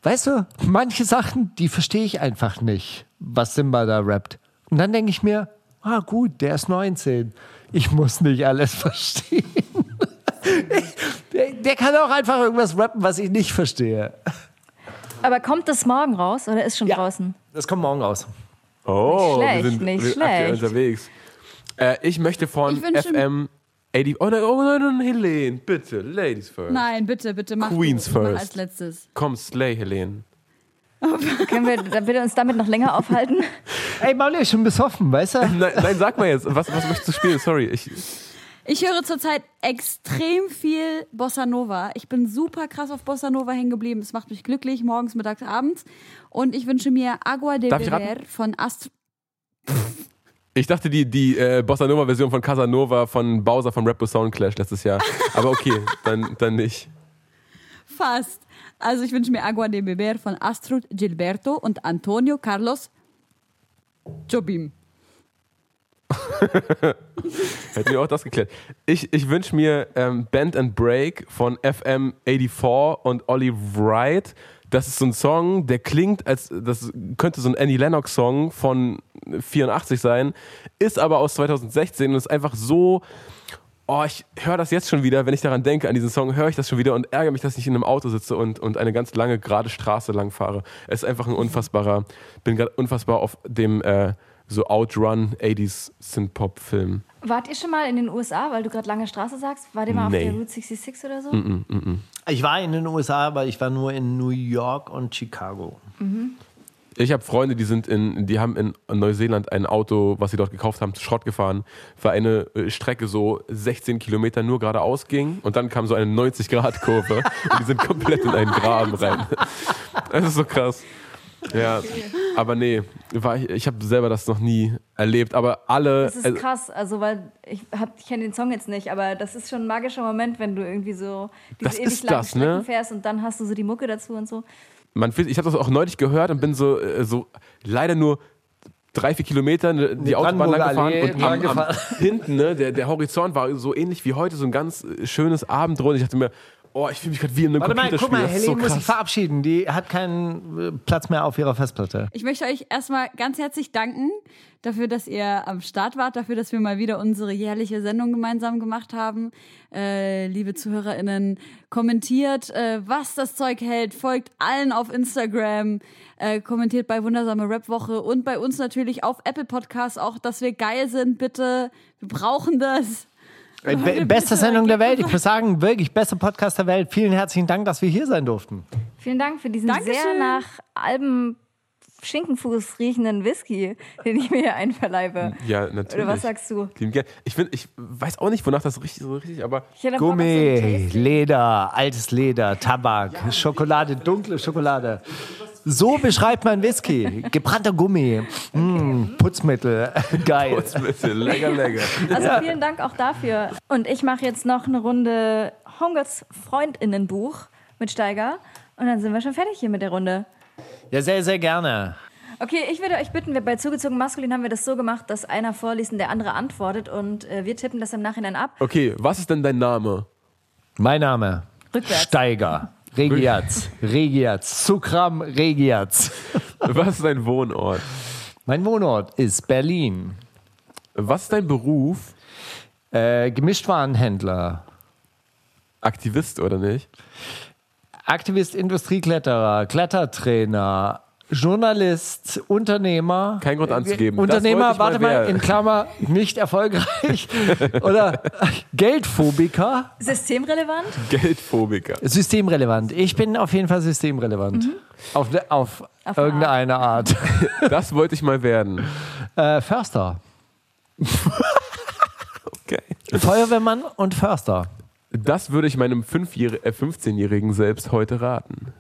weißt du, manche Sachen, die verstehe ich einfach nicht, was Simba da rappt. Und dann denke ich mir, ah gut, der ist 19. Ich muss nicht alles verstehen. der, der kann auch einfach irgendwas rappen, was ich nicht verstehe. Aber kommt das morgen raus oder ist schon Ja. draußen? Das kommt morgen raus. Oh, schlecht, wir sind, nicht wir sind aktuell schlecht. unterwegs. Äh, ich möchte von Ich wünsche- FM 80. Oh nein, oh nein, nein, Helene, bitte, Ladies first. Nein, bitte, bitte mach Queens du, mach first. als letztes. Komm, Slay, Helene. Können wir da bitte uns damit noch länger aufhalten? Ey, Mauli ist schon besoffen, weißt du? Nein, nein, sag mal jetzt, was, was möchtest du spielen? Sorry, ich, Ich höre zurzeit extrem viel Bossa Nova. Ich bin super krass auf Bossa Nova hängen geblieben. Es macht mich glücklich, morgens, mittags, abends. Und ich wünsche mir Agua de ich Beber von Astro. Ich dachte, die, die äh, Bossa Nova-Version von Casanova von Bowser von Rap Sound Clash letztes Jahr. Aber okay, dann, dann nicht. Fast. Also ich wünsche mir Agua de Beber von Astrud Gilberto und Antonio Carlos Jobim. Hätten wir auch das geklärt. Ich, ich wünsche mir ähm, Band and Break von FM84 und Ollie Wright. Das ist so ein Song, der klingt, als das könnte so ein Annie Lennox-Song von 84 sein, ist aber aus 2016 und ist einfach so. Oh, ich höre das jetzt schon wieder, wenn ich daran denke, an diesen Song, höre ich das schon wieder und ärgere mich, dass ich in einem Auto sitze und, und eine ganz lange, gerade Straße lang fahre. Es ist einfach ein unfassbarer, bin gerade unfassbar auf dem äh, so Outrun 80s Synth-Pop-Film. Wart ihr schon mal in den USA, weil du gerade lange Straße sagst? Wart ihr mal Nee. auf der Route 66 oder so? Ich war in den USA, aber ich war nur in New York und Chicago. Ich habe Freunde, die sind in, die haben in Neuseeland ein Auto, was sie dort gekauft haben, zu Schrott gefahren, weil eine äh, Strecke so 16 Kilometer nur geradeaus ging und dann kam so eine 90-Grad-Kurve und die sind komplett in einen Graben rein. Das ist so krass. Ja, aber nee, war ich, ich habe selber das noch nie erlebt, aber alle. Das ist also- krass, also weil ich, hab- ich kenne den Song jetzt nicht, aber das ist schon ein magischer Moment, wenn du irgendwie so diese Das ewig ist langen das, Strecken ne? fährst und dann hast du so die Mucke dazu und so. man, fühlt- ich habe das auch neulich gehört und bin so, äh, so leider nur drei, vier Kilometer ne, die Autobahn lang gefahren Allee und am, am, hinten, ne, der, der Horizont war so ähnlich wie heute, so ein ganz äh, schönes Abendrot. Ich dachte mir, oh, ich fühle mich gerade wie in einem Warte mal, Computerspiel. guck mal, ist so Helene muss sich verabschieden. Die hat keinen äh, Platz mehr auf ihrer Festplatte. Ich möchte euch erstmal ganz herzlich danken dafür, dass ihr am Start wart, dafür, dass wir mal wieder unsere jährliche Sendung gemeinsam gemacht haben. Äh, liebe ZuhörerInnen, kommentiert, äh, was das Zeug hält, folgt allen auf Instagram, äh, kommentiert bei Wundersame Rap-Woche und bei uns natürlich auf Apple Podcasts auch, dass wir geil sind, bitte. Wir brauchen das. Äh, beste Sendung der Welt. Ich muss sagen, wirklich, bester Podcast der Welt. Vielen herzlichen Dank, dass wir hier sein durften. Vielen Dank für diesen Dankeschön. sehr nach Alben Schinkenfuß riechenden Whisky, den ich mir hier einverleibe. Ja, natürlich. Oder was sagst du? Ich, find, ich weiß auch nicht, wonach das richtig so richtig, aber Gummi. Leder, altes Leder, Tabak, Schokolade, dunkle Schokolade. So beschreibt man Whisky. Gebrannter Gummi, mm, Putzmittel, geil. bitte, lecker, lecker. Also vielen Dank auch dafür. Und ich mache jetzt noch eine Runde Homegirls Freundinnenbuch mit Steiger. Und dann sind wir schon fertig hier mit der Runde. Ja, sehr, sehr gerne. Okay, ich würde euch bitten, wir bei zugezogen maskulin haben wir das so gemacht, dass einer vorliest und der andere antwortet und äh, wir tippen das im Nachhinein ab. Okay, was ist denn dein Name? Mein Name, Rückwärts. Steiger. Regiaz, Regiaz, Sukram Regiaz. Was ist dein Wohnort? Mein Wohnort ist Berlin. Was ist dein Beruf? Äh, Gemischtwarenhändler. Aktivist oder nicht? Aktivist, Industriekletterer, Klettertrainer, Journalist, Unternehmer. Kein Grund anzugeben. Das Unternehmer, warte mal in Klammer, nicht erfolgreich. Oder Geldphobiker, Systemrelevant? Geldphobiker. systemrelevant. Ich bin auf jeden Fall systemrelevant. Auf, ne- auf, Auf eine irgendeine Art. Das wollte ich mal werden. äh, Förster. Okay. Feuerwehrmann und Förster. Das würde ich meinem 5-jähr- äh, 15-Jährigen selbst heute raten.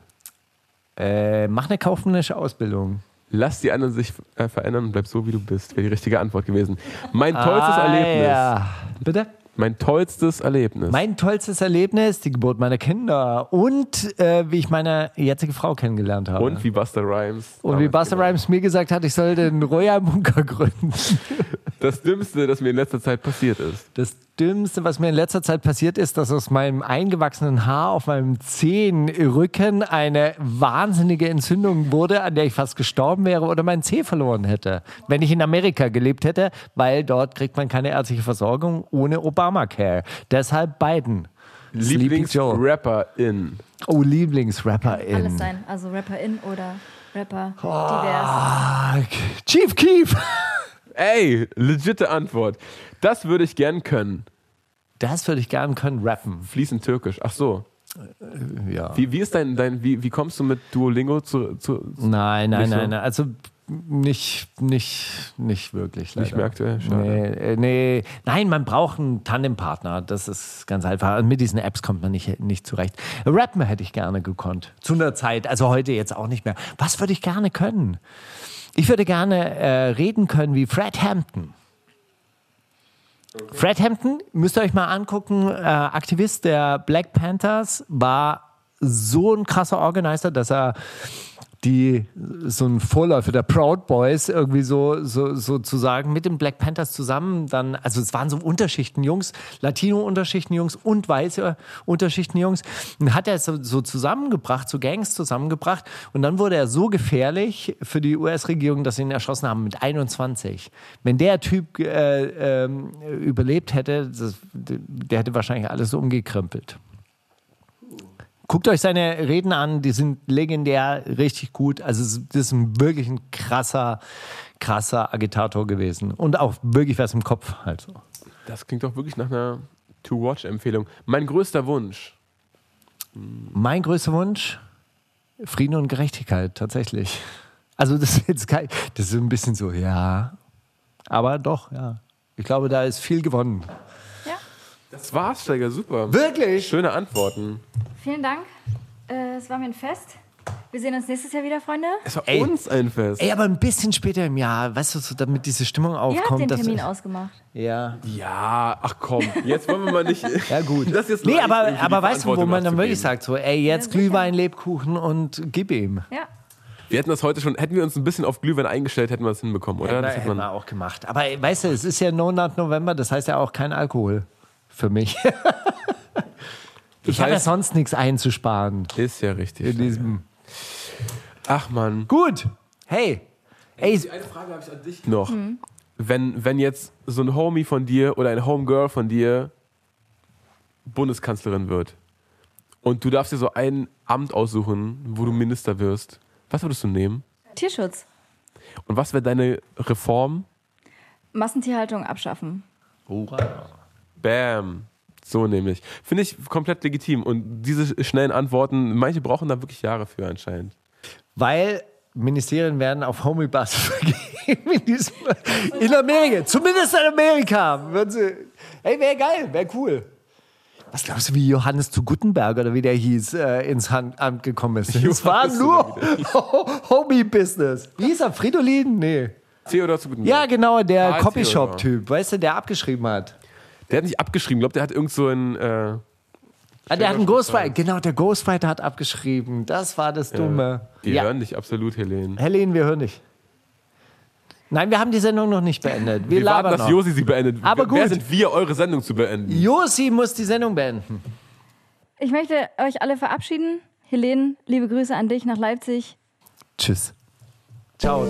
Äh, mach eine kaufmännische Ausbildung. Lass die anderen sich äh, verändern und bleib so, wie du bist. Wäre die richtige Antwort gewesen. Mein tollstes Erlebnis. Ah, Ja. Bitte? Mein tollstes Erlebnis. Mein tollstes Erlebnis, die Geburt meiner Kinder und äh, wie ich meine jetzige Frau kennengelernt habe. und wie Buster Rhymes. Und wie Buster gemacht Rhymes mir gesagt hat, ich soll den Royal Bunker gründen. Das Dümmste, das mir in letzter Zeit passiert ist. Das Dümmste, was mir in letzter Zeit passiert ist, dass aus meinem eingewachsenen Haar auf meinem Zehenrücken eine wahnsinnige Entzündung wurde, an der ich fast gestorben wäre oder meinen Zeh verloren hätte, wenn ich in Amerika gelebt hätte, weil dort kriegt man keine ärztliche Versorgung ohne Obamacare. Deshalb Biden. Lieblingsrapperin. Oh, Lieblingsrapperin. Alles sein. Also Rapperin oder Rapper divers. Ah, Chief Keef. Ey, legitte Antwort. Das würde ich gern können. Das würde ich gern können, rappen. Fließend Türkisch. Ach so. Ja. Wie, wie ist dein, dein wie, wie kommst du mit Duolingo zu, zu Nein, nein, Nicht so? nein, nein. Also nicht, nicht, nicht wirklich. Nicht leider. mehr aktuell? Schade. Nee, äh, nee. Nein, man braucht einen Tandempartner. Das ist ganz einfach. Mit diesen Apps kommt man nicht, nicht zurecht. Rappen hätte ich gerne gekonnt. Zu einer Zeit. Also heute jetzt auch nicht mehr. Was würde ich gerne können? Ich würde gerne äh, reden können wie Fred Hampton. Fred Hampton, müsst ihr euch mal angucken, äh, Aktivist der Black Panthers, war so ein krasser Organizer, dass er die so ein Vorläufer der Proud Boys irgendwie so, so sozusagen mit den Black Panthers zusammen dann, also es waren so Unterschichtenjungs, Latino-Unterschichtenjungs und weiße Unterschichtenjungs, und hat er so, so zusammengebracht, so Gangs zusammengebracht und dann wurde er so gefährlich für die US-Regierung, dass sie ihn erschossen haben mit 21. Wenn der Typ äh, ähm, überlebt hätte, das, der hätte wahrscheinlich alles umgekrempelt. Guckt euch seine Reden an, die sind legendär, richtig gut. Also das ist wirklich ein krasser, krasser Agitator gewesen. Und auch wirklich was im Kopf halt so. Das klingt doch wirklich nach einer To-Watch-Empfehlung. Mein größter Wunsch. Mein größter Wunsch, Frieden und Gerechtigkeit, tatsächlich. Also das ist jetzt kein, das ist ein bisschen so, ja. Aber doch, ja. Ich glaube, da ist viel gewonnen. Das war's, Steiger, super. Wirklich? Schöne Antworten. vielen Dank. Äh, es war mir ein Fest. Wir sehen uns nächstes Jahr wieder, Freunde. Es war Ey. uns ein Fest. Ey, aber ein bisschen später im Jahr, weißt du, so, damit diese Stimmung Ihr habt aufkommt. den dass- Termin ausgemacht. Ja. Ja, ach komm, jetzt wollen wir mal nicht. Ja, gut. Das jetzt nee, leicht aber, irgendwie aber die weißt du, wo Verantwortung man dann wirklich abzugeben. sagt, so, ey, jetzt Ja, sicher. Glühwein, Lebkuchen und gib ihm. Ja. Wir hätten das heute schon, hätten wir uns ein bisschen auf Glühwein eingestellt, hätten wir es hinbekommen, oder? Ja, Das hätten man, wir auch gemacht. Aber ey, weißt du, es ist ja No Nut November, das heißt ja auch kein Alkohol für mich. ich habe ja sonst nichts einzusparen ist ja richtig. in diesem. Ach man. Gut. Hey. Ey, Eine Frage habe ich an dich noch. Wenn, wenn jetzt so ein Homie von dir oder ein Homegirl von dir Bundeskanzlerin wird und du darfst dir so ein Amt aussuchen, wo du Minister wirst, was würdest du nehmen? Tierschutz. Und was wäre deine Reform? Massentierhaltung abschaffen. Bam. So nämlich. Finde ich komplett legitim. Und diese schnellen Antworten, manche brauchen da wirklich Jahre für anscheinend. weil Ministerien werden auf Homie-Basis vergeben in, diesem, in Amerika. Zumindest in Amerika. Ey, wäre geil, wäre cool. Was glaubst du, wie Johannes zu Gutenberg oder wie der hieß, äh, ins Hand, Amt gekommen ist? Es war nur Homie-Business. Wie hieß er? Fridolin? Nee. Theodor zu guten Ja, genau, der Copyshop-Typ, weißt du, der abgeschrieben hat. Der hat nicht abgeschrieben. Ich glaube, der hat irgend so ein. Äh, Ah, der hat einen Ghostwriter. Genau, der Ghostwriter hat abgeschrieben. Das war das Dumme. die ja. hören dich absolut, Helene. Helene, wir hören dich. Nein, wir haben die Sendung noch nicht beendet. Wir, Wir warten, labern dass noch. Josi sie beendet. Aber Wer gut. sind wir, eure Sendung zu beenden? Josi muss die Sendung beenden. Ich möchte euch alle verabschieden. Helene, liebe Grüße an dich nach Leipzig. Tschüss. Ciao.